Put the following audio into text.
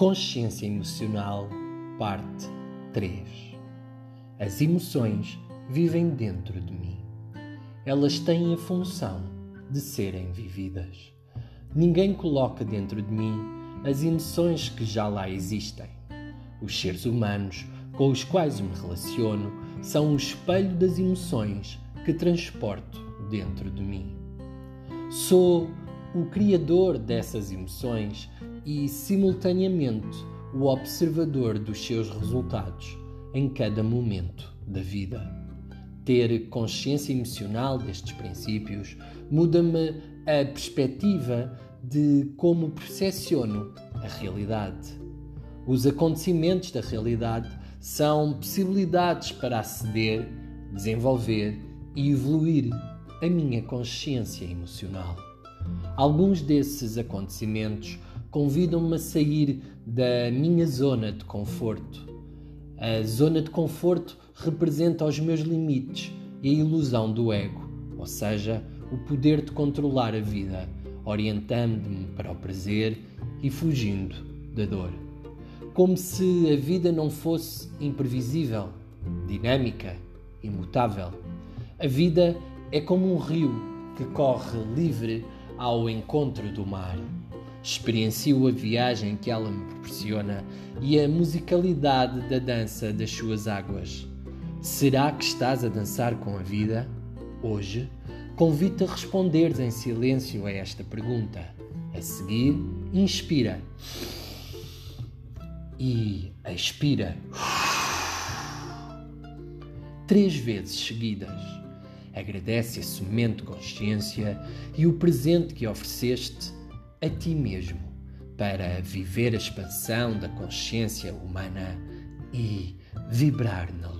Consciência Emocional, Parte 3 As emoções vivem dentro de mim. Elas têm a função de serem vividas. Ninguém coloca dentro de mim as emoções que já lá existem. Os seres humanos com os quais me relaciono são o espelho das emoções que transporto dentro de mim. Sou o criador dessas emoções e, simultaneamente, o observador dos seus resultados em cada momento da vida. Ter consciência emocional destes princípios muda-me a perspectiva de como percepciono a realidade. Os acontecimentos da realidade são possibilidades para aceder, desenvolver e evoluir a minha consciência emocional. Alguns desses acontecimentos convidam-me a sair da minha zona de conforto. A zona de conforto representa os meus limites e a ilusão do ego, ou seja, o poder de controlar a vida, orientando-me para o prazer e fugindo da dor. Como se a vida não fosse imprevisível, dinâmica, imutável. A vida é como um rio que corre livre ao encontro do mar. Experiencio a viagem que ela me proporciona e a musicalidade da dança das suas águas. Será que estás a dançar com a vida? Hoje, convido-te a responderes em silêncio a esta pergunta. A seguir, inspira e expira. Três vezes seguidas. Agradece esse momento de consciência e o presente que ofereceste a ti mesmo para viver a expansão da consciência humana e vibrar na luz.